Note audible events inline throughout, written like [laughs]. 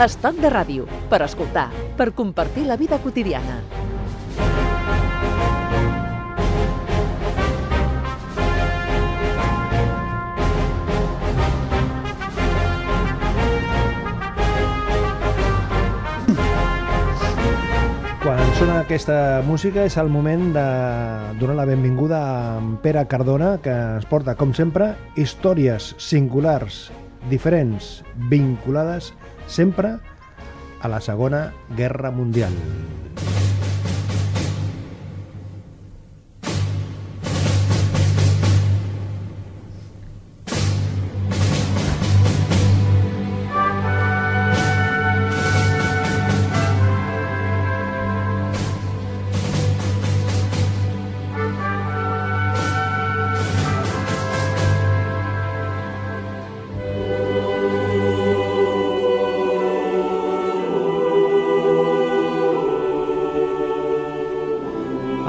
Estoc de ràdio, per escoltar, per compartir la vida quotidiana. Quan sona aquesta música és el moment de donar la benvinguda a Pere Cardona, que ens porta, com sempre, històries singulars, diferents, vinculades sempre a la Segona Guerra Mundial.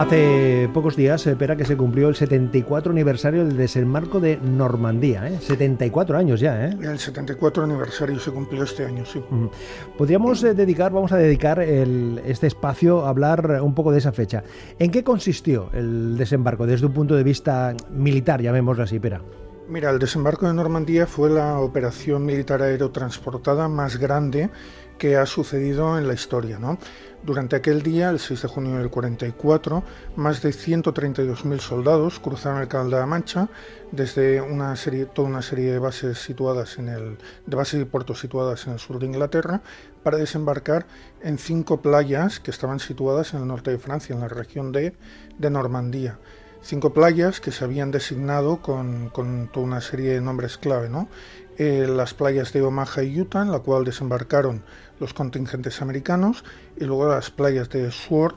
Hace pocos días se espera que se cumplió el 74 aniversario del desembarco de Normandía. ¿eh? 74 años ya, ¿eh? El 74 aniversario se cumplió este año, sí. Podríamos eh, dedicar, vamos a dedicar el- este espacio a hablar un poco de esa fecha. ¿En qué consistió el desembarco desde un punto de vista militar, llamémoslo así, Pera? Mira, el desembarco de Normandía fue la operación militar aerotransportada más grande que ha sucedido en la historia. ¿no? Durante aquel día, el 6 de junio del 44, más de 132.000 soldados cruzaron el Canal de la Mancha desde una serie, toda una serie de bases situadas en el, de bases y puertos situadas en el sur de Inglaterra para desembarcar en cinco playas que estaban situadas en el norte de Francia, en la región de, de Normandía cinco playas que se habían designado con, con toda una serie de nombres clave, ¿no? Eh, las playas de Omaha y Utah, en la cual desembarcaron los contingentes americanos, y luego las playas de Sword,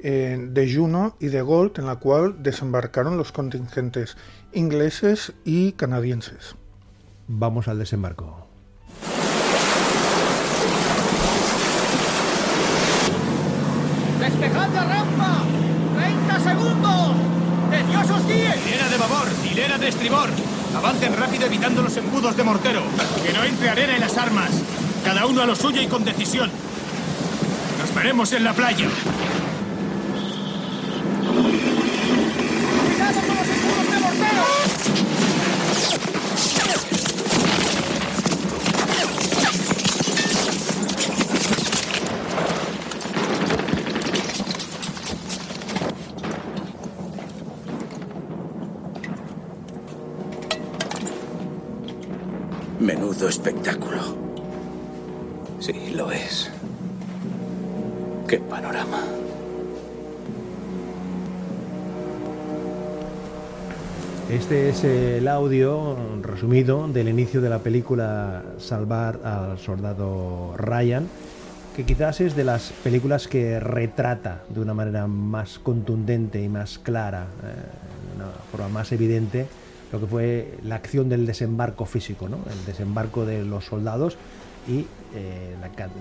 eh, de Juno y de Gold, en la cual desembarcaron los contingentes ingleses y canadienses. Vamos al desembarco. ¡Despejad la rampa! ¡30 segundos! ¡Que Dios os guíe! Hilera de babor, hilera de estribor. Avancen rápido evitando los embudos de mortero. Que no entre arena en las armas. Cada uno a lo suyo y con decisión. Nos veremos en la playa. Este es el audio resumido del inicio de la película Salvar al Soldado Ryan, que quizás es de las películas que retrata de una manera más contundente y más clara, eh, de una forma más evidente, lo que fue la acción del desembarco físico, ¿no? el desembarco de los soldados y eh,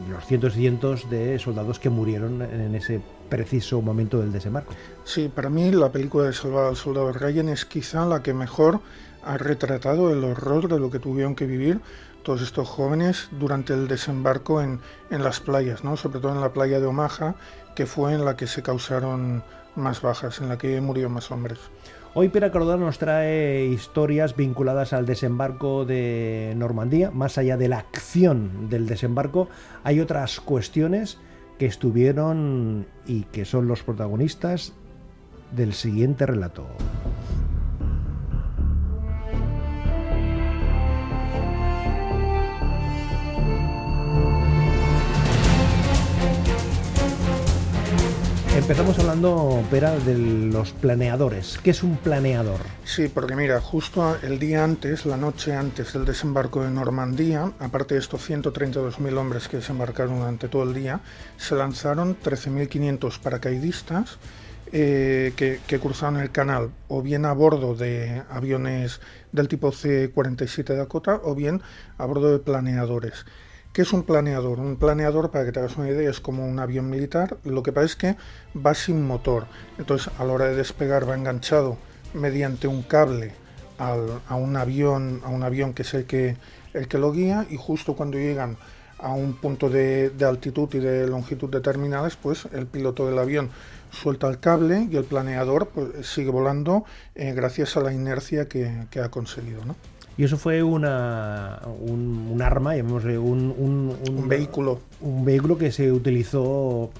los cientos y cientos de soldados que murieron en ese preciso momento del desembarco. Sí, para mí la película de Salvar al Soldado Ryan es quizá la que mejor ha retratado el horror de lo que tuvieron que vivir todos estos jóvenes durante el desembarco en, en las playas, ¿no? sobre todo en la playa de Omaha, que fue en la que se causaron más bajas, en la que murieron más hombres. Hoy Pera Cardona nos trae historias vinculadas al desembarco de Normandía. Más allá de la acción del desembarco, hay otras cuestiones que estuvieron y que son los protagonistas del siguiente relato. Empezamos hablando, Pera, de los planeadores. ¿Qué es un planeador? Sí, porque mira, justo el día antes, la noche antes del desembarco de Normandía, aparte de estos 132.000 hombres que desembarcaron durante todo el día, se lanzaron 13.500 paracaidistas eh, que, que cruzaron el canal, o bien a bordo de aviones del tipo C-47 Dakota, o bien a bordo de planeadores. ¿Qué es un planeador? Un planeador, para que te hagas una idea, es como un avión militar. Lo que pasa es que va sin motor. Entonces, a la hora de despegar va enganchado mediante un cable a un avión, a un avión que es el que, el que lo guía, y justo cuando llegan a un punto de, altitud y de longitud determinadas, pues el piloto del avión suelta el cable y el planeador pues, sigue volando eh, gracias a la inercia que, ha conseguido. ¿no? Y eso fue una, un, arma, llamémosle, un, un, vehículo. Un vehículo que se utilizó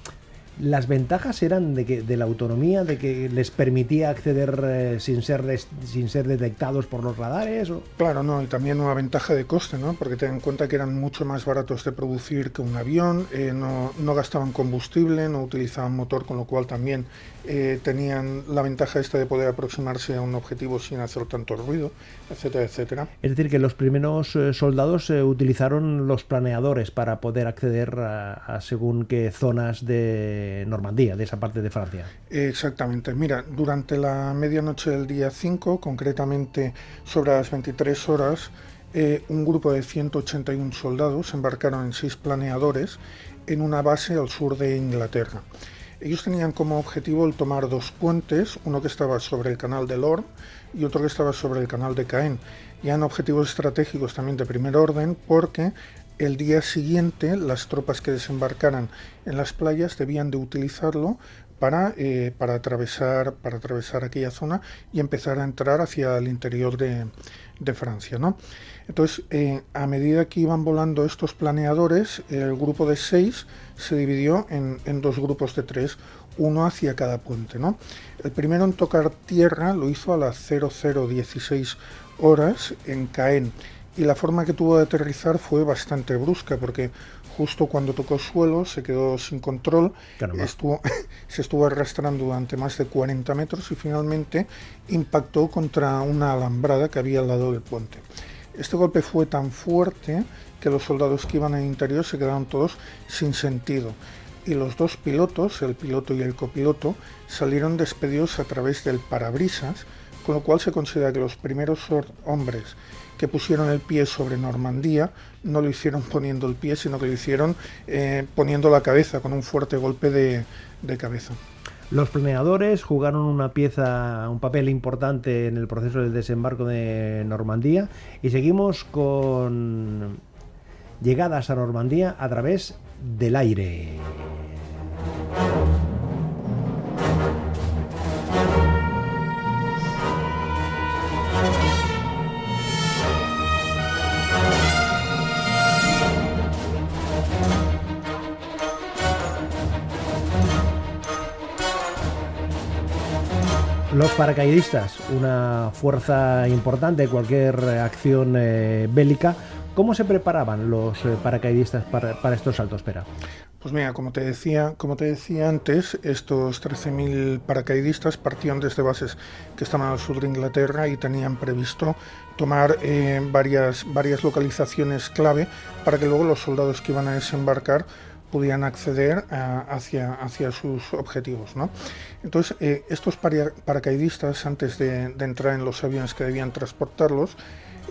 las ventajas eran de que de la autonomía, de que les permitía acceder eh, sin ser sin ser detectados por los radares. O... Claro, no, y también una ventaja de coste, ¿no? Porque ten en cuenta que eran mucho más baratos de producir que un avión, eh, no, no, gastaban combustible, no utilizaban motor, con lo cual también eh, tenían la ventaja esta de poder aproximarse a un objetivo sin hacer tanto ruido, etcétera, etcétera. Es decir, que los primeros soldados utilizaron los planeadores para poder acceder a según qué zonas de Normandía, de esa parte de Francia. Exactamente. Mira, durante la medianoche del día 5, concretamente sobre las 23 horas, eh, un grupo de 181 soldados embarcaron en seis planeadores en una base al sur de Inglaterra. Ellos tenían como objetivo el tomar dos puentes, uno que estaba sobre el canal de Lorne y otro que estaba sobre el canal de Caen. Ya en objetivos estratégicos también de primer orden porque el día siguiente las tropas que desembarcaran en las playas debían de utilizarlo para, eh, para, atravesar, para atravesar aquella zona y empezar a entrar hacia el interior de, Francia. ¿no? Entonces, eh, a medida que iban volando estos planeadores, el grupo de seis se dividió en, en, dos grupos de tres, uno hacia cada puente. ¿no? El primero en tocar tierra lo hizo a las 0016 horas en Caen y la forma que tuvo de aterrizar fue bastante brusca porque justo cuando tocó suelo se quedó sin control, estuvo, [laughs] se estuvo arrastrando durante más de 40 metros y finalmente impactó contra una alambrada que había al lado del puente. Este golpe fue tan fuerte que los soldados que iban en interior se quedaron todos sin sentido y los dos pilotos, el piloto y el copiloto, salieron despedidos a través del parabrisas, con lo cual se considera que los primeros hombres que pusieron el pie sobre Normandía no lo hicieron [laughs] poniendo el pie, sino que lo hicieron eh, poniendo la cabeza con un fuerte golpe de cabeza. Los planeadores jugaron una pieza, un papel importante en el proceso del desembarco de Normandía y seguimos con llegadas a Normandía a través del aire. Los paracaidistas, una fuerza importante de cualquier acción eh, bélica. ¿Cómo se preparaban los eh, paracaidistas para, estos saltos, Pera? Pues mira, como te decía, como te decía antes, estos 13.000 paracaidistas partían desde bases que estaban al sur de Inglaterra y tenían previsto tomar eh, varias, varias localizaciones clave para que luego los soldados que iban a desembarcar pudieran acceder hacia, hacia sus objetivos. ¿no? Entonces, eh, estos paracaidistas, antes de, entrar en los aviones que debían transportarlos,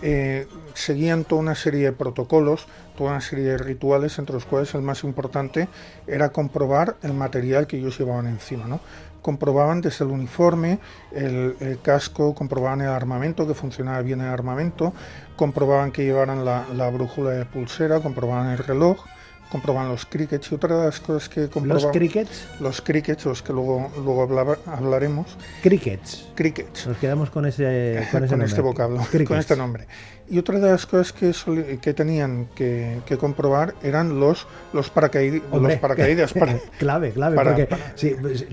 eh, seguían toda una serie de protocolos, toda una serie de rituales, entre los cuales el más importante era comprobar el material que ellos llevaban encima. ¿no? Comprobaban desde el uniforme, el, casco, comprobaban el armamento, que funcionaba bien el armamento, comprobaban que llevaran la, la brújula de pulsera, comprobaban el reloj, comproban los crickets y otra de las cosas que comproban... ¿Los crickets? Los crickets, los que luego, luego hablaremos. Crickets. Crickets. Nos quedamos con ese, [laughs] con ese este vocablo, [laughs] con este nombre. Y otra de las cosas que, que tenían que, comprobar eran los, los, paracaid los paracaídas. Para, [laughs] clave, clave, porque pues,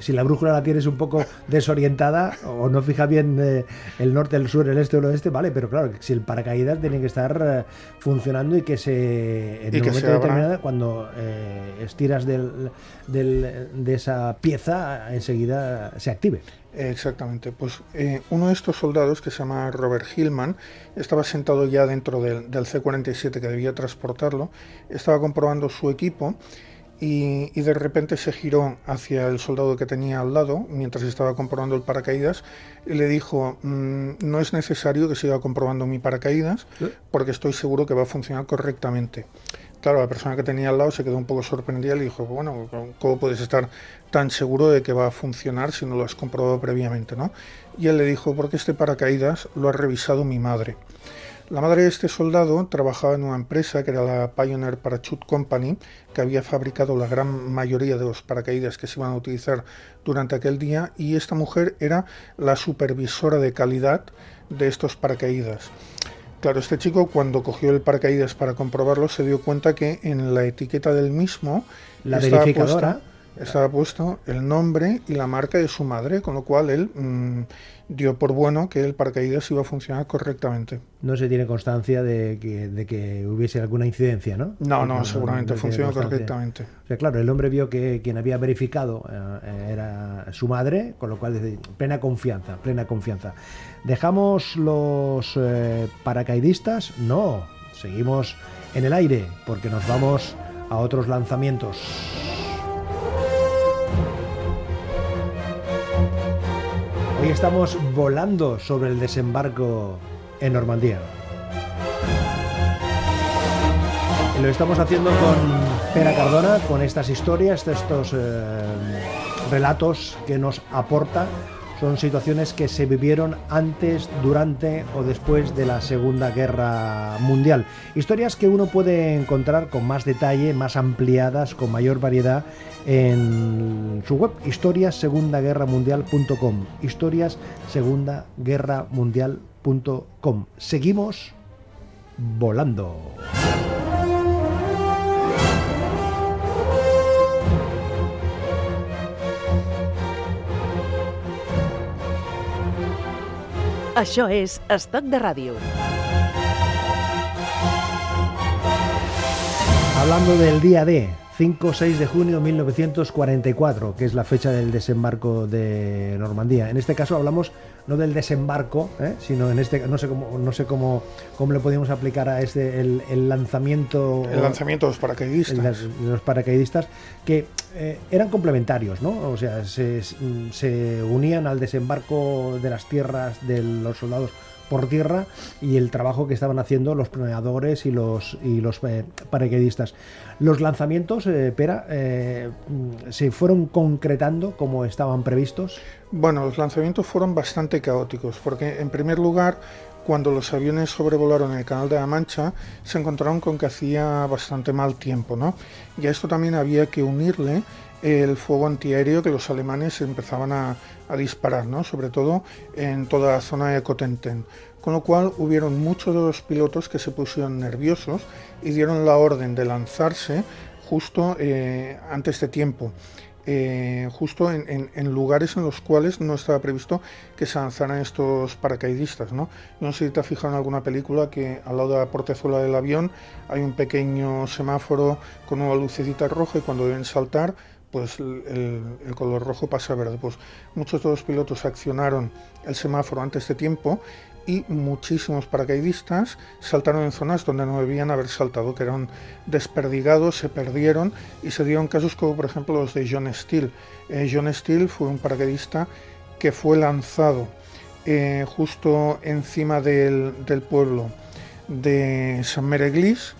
si, la brújula la tienes un poco desorientada o no fija bien eh, el norte, el sur, el este o el oeste, vale, pero claro, si el paracaídas tiene que estar eh, funcionando y que se en el momento determinado, cuando eh, estiras del, del, de esa pieza, enseguida se active. Exactamente, pues eh, uno de estos soldados que se llama Robert Hillman estaba sentado ya dentro del, C-47 que debía transportarlo, estaba comprobando su equipo y, de repente se giró hacia el soldado que tenía al lado mientras estaba comprobando el paracaídas y le dijo, mm, no es necesario que siga comprobando mi paracaídas porque estoy seguro que va a funcionar correctamente. Claro, la persona que tenía al lado se quedó un poco sorprendida y le dijo, bueno, ¿cómo puedes estar tan seguro de que va a funcionar si no lo has comprobado previamente? ¿no? Y él le dijo, porque este paracaídas lo ha revisado mi madre. La madre de este soldado trabajaba en una empresa que era la Pioneer Parachute Company, que había fabricado la gran mayoría de los paracaídas que se iban a utilizar durante aquel día, y esta mujer era la supervisora de calidad de estos paracaídas. Claro, este chico cuando cogió el paracaídas para comprobarlo se dio cuenta que en la etiqueta del mismo La estaba verificadora. puesta- estaba puesto el nombre y la marca de su madre, con lo cual él mm, dio por bueno que el paracaídas iba a funcionar correctamente. No se tiene constancia de que, de que hubiese alguna incidencia, ¿no? No, no, seguramente tiene funcionó correctamente. O sea, claro, el hombre vio que quien había verificado eh, era su madre, con lo cual plena confianza, plena confianza. ¿Dejamos los eh, paracaidistas? No, seguimos en el aire porque nos vamos a otros lanzamientos. Hoy estamos volando sobre el desembarco en Normandía. Y Lo estamos haciendo con Pera Cardona, con estas historias, estos eh, relatos que nos aporta. Son situaciones que se vivieron antes, durante o después de la Segunda Guerra Mundial. Historias que uno puede encontrar con más detalle, más ampliadas, con mayor variedad en su web historiassegundaguerramundial.com. Historiassegundaguerramundial.com. Seguimos volando. Això és Estoc de Ràdio. Hablando del día D, 5-6 de junio de 1944, que es la fecha del desembarco de Normandía. En este caso hablamos no del desembarco, ¿eh? sino en este no sé cómo no sé cómo cómo le podíamos aplicar a este el, el lanzamiento El lanzamiento de los paracaidistas. el los paracaidistas que eh, eran complementarios, ¿no? O sea, se, se unían al desembarco de las tierras de los soldados por tierra y el trabajo que estaban haciendo los planeadores y los y los eh. Los lanzamientos, eh, Pera, eh, se fueron concretando como estaban previstos. Bueno, los lanzamientos fueron bastante caóticos, porque en primer lugar, cuando los aviones sobrevolaron el Canal de la Mancha, se encontraron con que hacía bastante mal tiempo, ¿no? Y a esto también había que unirle el fuego antiaéreo que los alemanes empezaban a, disparar, ¿no? Sobre todo en toda la zona de Cotenten. Con lo cual hubieron muchos de los pilotos que se pusieron nerviosos y dieron la orden de lanzarse justo eh, antes de tiempo eh, justo en, lugares en los cuales no estaba previsto que se lanzaran estos paracaidistas. ¿no? No sé si te has fijado en alguna película que al lado de la portezuela del avión hay un pequeño semáforo con una lucecita roja y cuando deben saltar pues el- el color rojo pasa a verde. Pues muchos de los pilotos accionaron el semáforo antes de tiempo y muchísimos paracaidistas saltaron en zonas donde no debían haber saltado, que eran desperdigados, se perdieron y se dieron casos como por ejemplo los de John Steele. Eh, John Steele fue un paracaidista que fue lanzado eh, justo encima del, pueblo de San Mereglis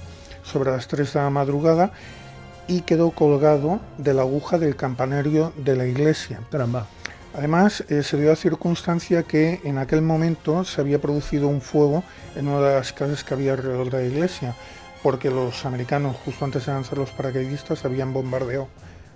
sobre las 3 de la madrugada y quedó colgado de la aguja del campanario de la iglesia. Además, eh, se dio la circunstancia que en aquel momento se había producido un fuego en una de las casas que había alrededor de la iglesia, porque los americanos, justo antes de lanzar los paracaidistas, habían bombardeado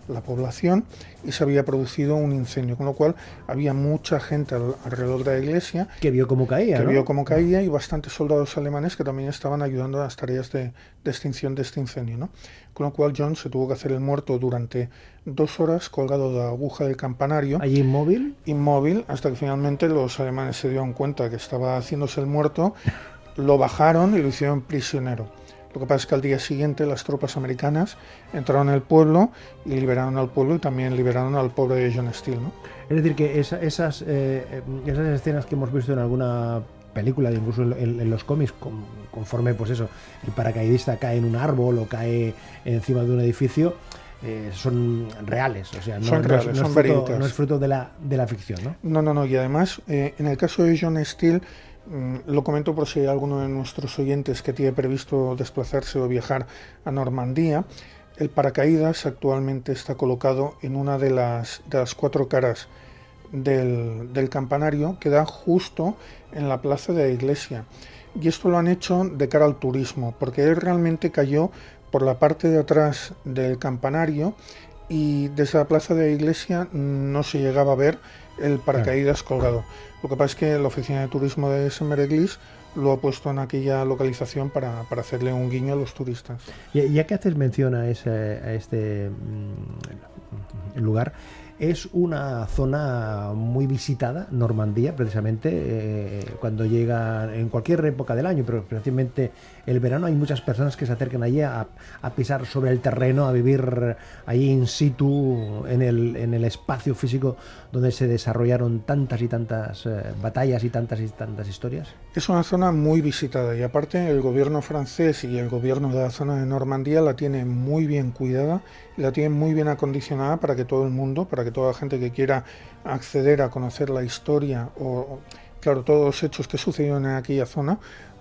la población y se había producido un incendio, con lo cual había mucha gente al- alrededor de la iglesia Que vio cómo caía, que ¿no? vio cómo caía y bastantes soldados alemanes que también estaban ayudando a las tareas de, de extinción de este incendio. ¿no? Con lo cual John se tuvo que hacer el muerto durante dos horas colgado de la aguja del campanario Allí inmóvil. inmóvil hasta que finalmente los alemanes se dieron cuenta que estaba haciéndose el muerto, lo bajaron y lo hicieron prisionero. Lo que pasa es que al día siguiente las tropas americanas entraron en el pueblo y liberaron al pueblo y también liberaron al pobre John Steele. ¿no? Es decir, que esa- esas, eh, eh, esas escenas que hemos visto en alguna película, incluso en, los cómics, con- conforme pues eso, el paracaidista cae en un árbol o cae encima de un edificio, eh, son reales. O sea, no, Son no reales, es, no son es fruto, no es fruto de la, de la ficción, ¿no? No, no, no. Y además, eh, en el caso de John Steele, lo comento por si hay alguno de nuestros oyentes que tiene previsto desplazarse o viajar a Normandía. El paracaídas actualmente está colocado en una de las, de las cuatro caras del, del campanario que da justo en la plaza de la iglesia. y esto lo han hecho de cara al turismo, porque él realmente cayó por la parte de atrás del campanario y desde la plaza de la iglesia no se llegaba a ver el paracaídas colgado. Lo que pasa es que la oficina de turismo de Semereglis lo ha puesto en aquella localización para, para hacerle un guiño a los turistas. Ya, ya que haces mención a, ese, a este mm, lugar, es una zona muy visitada, Normandía, precisamente, eh, cuando llega en cualquier época del año, pero especialmente el verano, hay muchas personas que se acercan allí a, a pisar sobre el terreno, a vivir allí in situ, en el, en el espacio físico donde se desarrollaron tantas y tantas eh, batallas y tantas y tantas historias. Es una zona muy visitada y aparte el gobierno francés y el gobierno de la zona de Normandía la tiene muy bien cuidada, la tiene muy bien acondicionada para que todo el mundo, para que toda la gente que quiera acceder a conocer la historia o, claro, todos los hechos que sucedieron en aquella zona,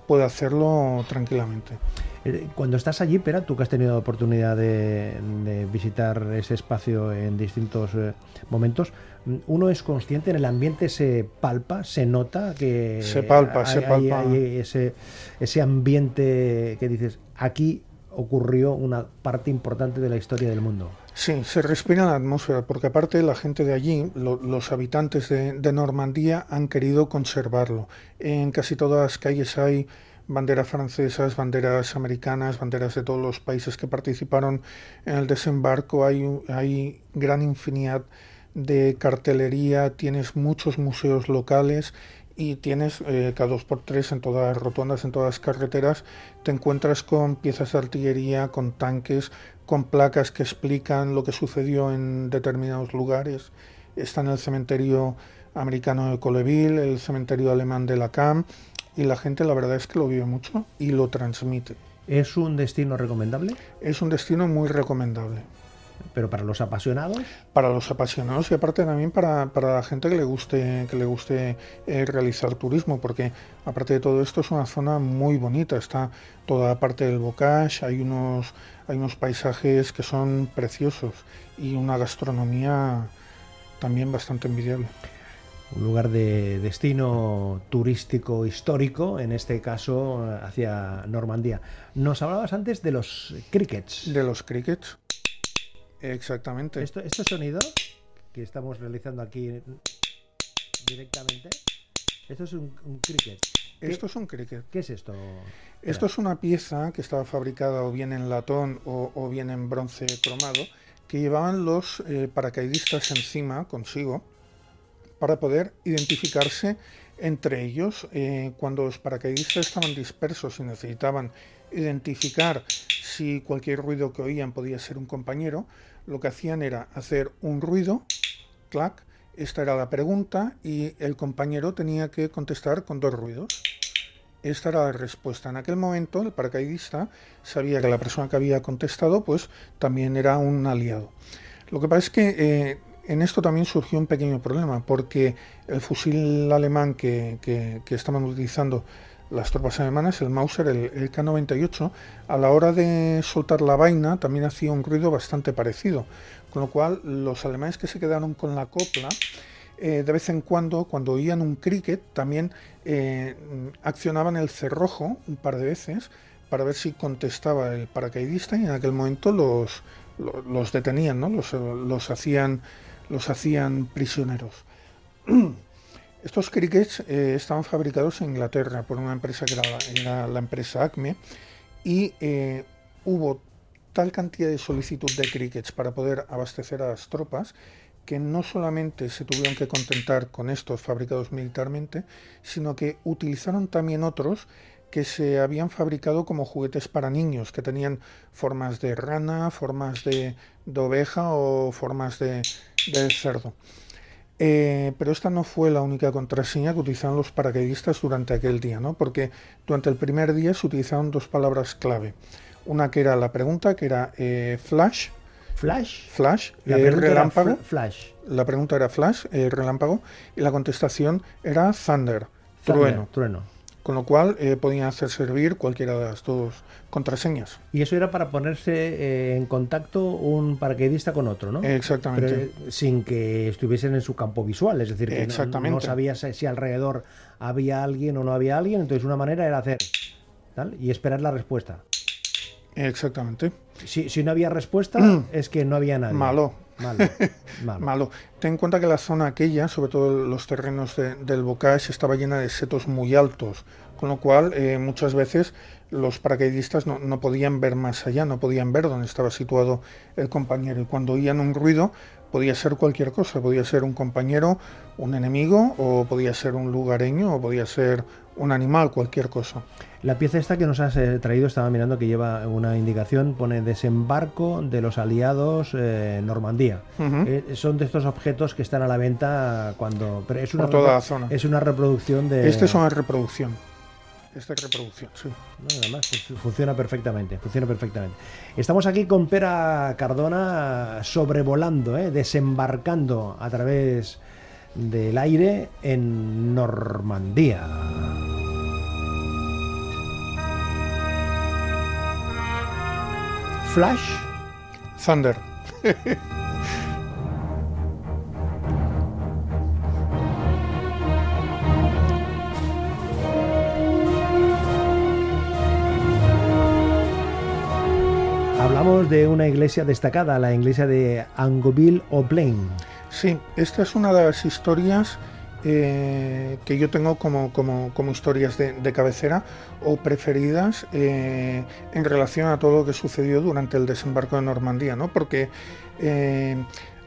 pueda hacerlo tranquilamente. Eh, Cuando estás allí, Pera, tú que has tenido oportunidad de, de visitar ese espacio en distintos eh, momentos, mm, uno es consciente, en el ambiente se palpa, se nota que Se palpa, hay, se hay- palpa. hay ese, ese ambiente que dices, aquí ocurrió una parte importante de la historia del mundo. Sí, se respira la atmósfera, porque aparte la gente de allí, lo- los habitantes de, Normandía, han querido conservarlo. En casi todas las calles hay banderas francesas, banderas americanas, banderas de todos los países que participaron en el desembarco. Hay, hay gran infinidad de cartelería, tienes muchos museos locales y tienes eh, cada dos por tres en todas las rotondas, en todas las carreteras, te encuentras con piezas de artillería, con tanques, con placas que explican lo que sucedió en determinados lugares. Está en el cementerio americano de Colleville, el cementerio alemán de Lacan, y la gente la verdad es que lo vive mucho y lo transmite. ¿Es un destino recomendable? Es un destino muy recomendable Pero para los apasionados, para los apasionados y aparte también para, para la gente que le guste que le guste eh, realizar turismo porque aparte de todo esto es una zona muy bonita está toda la parte del bocage hay unos hay unos paisajes que son preciosos y una gastronomía también bastante envidiable un lugar de destino turístico histórico, en este caso hacia Normandía. Nos hablabas antes de los crickets. de los crickets exactamente Esto, este sonido que estamos realizando aquí directamente, esto es un, un cricket. ¿Qué, esto es un cricket qué es esto? Esto es una pieza que estaba fabricada o bien en latón o, o bien en bronce cromado, que llevaban los eh, paracaidistas encima consigo para poder identificarse entre ellos. Eh, cuando los paracaidistas estaban dispersos y necesitaban identificar si cualquier ruido que oían podía ser un compañero, lo que hacían era hacer un ruido, clac, esta era la pregunta y el compañero tenía que contestar con dos ruidos. Esta era la respuesta. En aquel momento el paracaidista sabía que la persona que había contestado pues también era un aliado. Lo que pasa es que eh, en esto también surgió un pequeño problema porque el fusil alemán que, que, que estaban utilizando las tropas alemanas, el Mauser, el, el K-98, a la hora de soltar la vaina también hacía un ruido bastante parecido. Con lo cual los alemanes que se quedaron con la copla eh, de vez en cuando, cuando oían un cricket, también eh, accionaban el cerrojo un par de veces para ver si contestaba el paracaidista y en aquel momento los, los, los detenían, ¿no? los, los, hacían, los hacían prisioneros. [clears throat] Estos crickets eh, estaban fabricados en Inglaterra por una empresa que era la, empresa Acme y eh, hubo tal cantidad de solicitud de crickets para poder abastecer a las tropas que no solamente se tuvieron que contentar con estos fabricados militarmente, sino que utilizaron también otros que se habían fabricado como juguetes para niños, que tenían formas de rana, formas de, de oveja o formas de, de cerdo. Eh, pero esta no fue la única contraseña que utilizaron los paracaidistas durante aquel día, ¿no? porque durante el primer día se utilizaron dos palabras clave. Una que era la pregunta, que era eh, flash, Flash. Flash, La eh, pregunta era relámpago. fl- Flash. La pregunta era flash, eh, relámpago, y la contestación era thunder, Thunder, trueno. trueno. Con lo cual eh, podían hacer servir cualquiera de las dos contraseñas. Y eso era para ponerse eh, en contacto un paracaidista con otro, ¿no? Exactamente. Pero, eh, sin que estuviesen en su campo visual, es decir, que no, no, sabías si alrededor había alguien o no había alguien, entonces una manera era hacer tal y esperar la respuesta. Exactamente. Si, si no había respuesta, [clears throat] es que no había nadie. Malo. Malo, [laughs] malo. malo. Ten en cuenta que la zona aquella, sobre todo los terrenos de, del Bocage, estaba llena de setos muy altos, con lo cual eh, muchas veces los paracaidistas no, no, podían ver más allá, no podían ver dónde estaba situado el compañero. Y cuando oían un ruido, podía ser cualquier cosa, podía ser un compañero, un enemigo, o podía ser un lugareño, o podía ser un animal, cualquier cosa. La pieza esta que nos has eh, traído, estaba mirando que lleva una indicación, pone desembarco de los aliados eh, Normandía. Uh -huh. eh, son de estos objetos que están a la venta cuando... Pero es una, Por toda la zona. Es una reproducción de... Este es una reproducción. Esta reproducción, sí. No, además, funciona perfectamente, funciona perfectamente. Estamos aquí con Pera Cardona sobrevolando, eh, desembarcando a través del aire en Normandía. Flash. Thunder. [laughs] de una iglesia destacada, la iglesia de Angoville-au-Plain. Sí, esta es una de las historias eh, que yo tengo como, como, historias de, de, cabecera o preferidas eh, en relación a todo lo que sucedió durante el desembarco de Normandía, ¿no? Porque eh,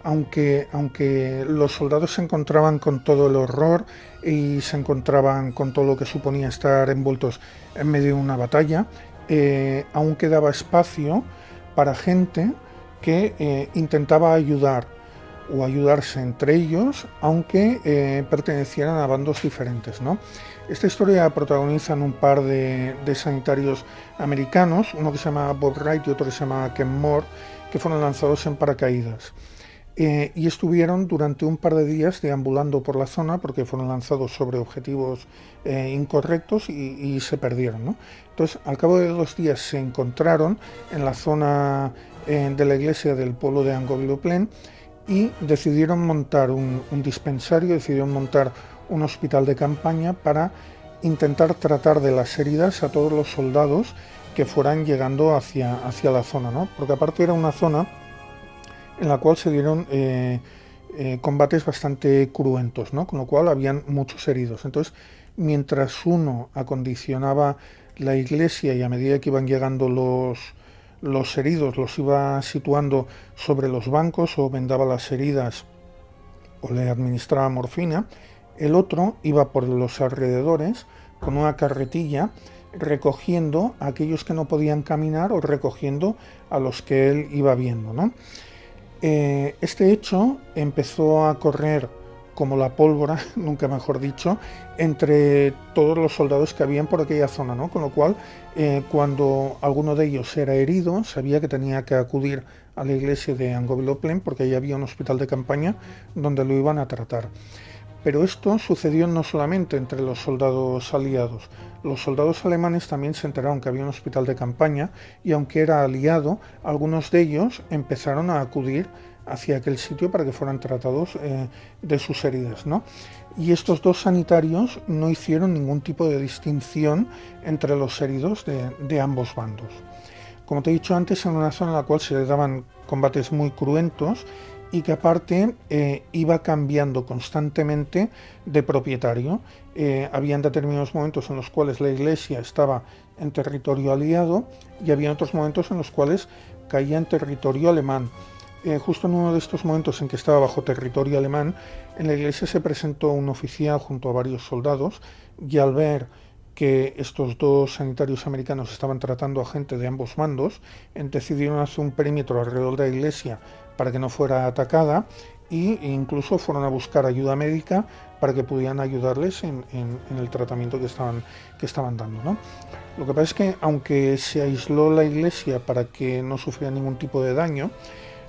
aunque, aunque los soldados se encontraban con todo el horror y se encontraban con todo lo que suponía estar envueltos en medio de una batalla, aún quedaba espacio para gente que intentaba ayudar o ayudarse entre ellos, aunque eh, pertenecieran a bandos diferentes. ¿no? Esta historia protagonizan un par de, de, sanitarios americanos, uno que se llama Bob Wright y otro que se llama Ken Moore, que fueron lanzados en paracaídas. Eh, y estuvieron durante un par de días deambulando por la zona porque fueron lanzados sobre objetivos eh, incorrectos y, se perdieron. ¿no? Entonces, al cabo de dos días se encontraron en la zona eh, de la iglesia del pueblo de Angoville-Plain y decidieron montar un, un, dispensario, decidieron montar un hospital de campaña para intentar tratar de las heridas a todos los soldados que fueran llegando hacia, hacia la zona, ¿no? porque aparte era una zona en la cual se dieron eh, eh, combates bastante cruentos, ¿no? con lo cual habían muchos heridos. Entonces, mientras uno acondicionaba la iglesia y a medida que iban llegando los, los heridos los iba situando sobre los bancos o vendaba las heridas o le administraba morfina. El otro iba por los alrededores con una carretilla recogiendo a aquellos que no podían caminar o recogiendo a los que él iba viendo. ¿no? Eh, este hecho empezó a correr como la pólvora, [laughs] nunca mejor dicho, entre todos los soldados que habían por aquella zona, ¿no? Con lo cual, eh, cuando alguno de ellos era herido, sabía que tenía que acudir a la iglesia de Angoville-Plain porque ahí había un hospital de campaña donde lo iban a tratar. Pero esto sucedió no solamente entre los soldados aliados, los soldados alemanes también se enteraron que había un hospital de campaña y aunque era aliado, algunos de ellos empezaron a acudir hacia aquel sitio para que fueran tratados eh, de sus heridas. ¿no? Y estos dos sanitarios no hicieron ningún tipo de distinción entre los heridos de, ambos bandos. Como te he dicho antes, en una zona en la cual se daban combates muy cruentos y que aparte eh, iba cambiando constantemente de propietario. Eh, habían determinados momentos en los cuales la iglesia estaba en territorio aliado y había otros momentos en los cuales caía en territorio alemán. Eh, justo en uno de estos momentos en que estaba bajo territorio alemán, en la iglesia se presentó un oficial junto a varios soldados y al ver que estos dos sanitarios americanos estaban tratando a gente de ambos bandos, decidieron hacer un perímetro alrededor de la iglesia para que no fuera atacada e incluso fueron a buscar ayuda médica para que pudieran ayudarles en, el tratamiento que estaban, que estaban dando. ¿no? Lo que pasa es que aunque se aisló la iglesia para que no sufriera ningún tipo de daño,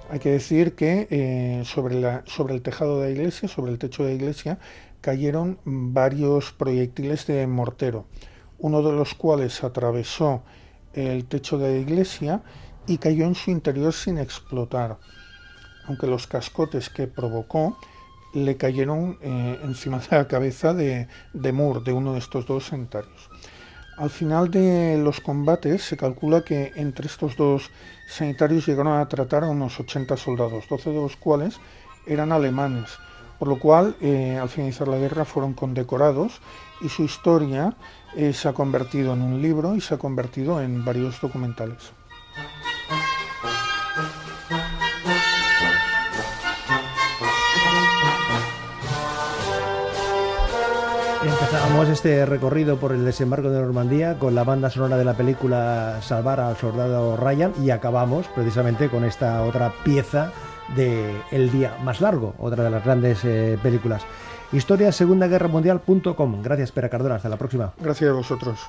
hay que decir que eh, sobre, la, sobre el tejado de la iglesia, sobre el techo de la iglesia, cayeron varios proyectiles de mortero. uno de los cuales atravesó el techo de la iglesia y cayó en su interior sin explotar, aunque los cascotes que provocó le cayeron eh, encima de la cabeza de, de Moore, de uno de estos dos sanitarios. Al final de los combates se calcula que entre estos dos sanitarios llegaron a tratar a unos 80 soldados, 12 de los cuales eran alemanes, por lo cual eh, al finalizar la guerra fueron condecorados y su historia eh, se ha convertido en un libro y se ha convertido en varios documentales. Empezamos este recorrido por el desembarco de Normandía con la banda sonora de la película Salvar al soldado Ryan y acabamos precisamente con esta otra pieza de El día más largo, otra de las grandes eh, películas. Historia Segunda Guerra Mundial.com. Gracias, Pera Cardona. Hasta la próxima. Gracias a vosotros.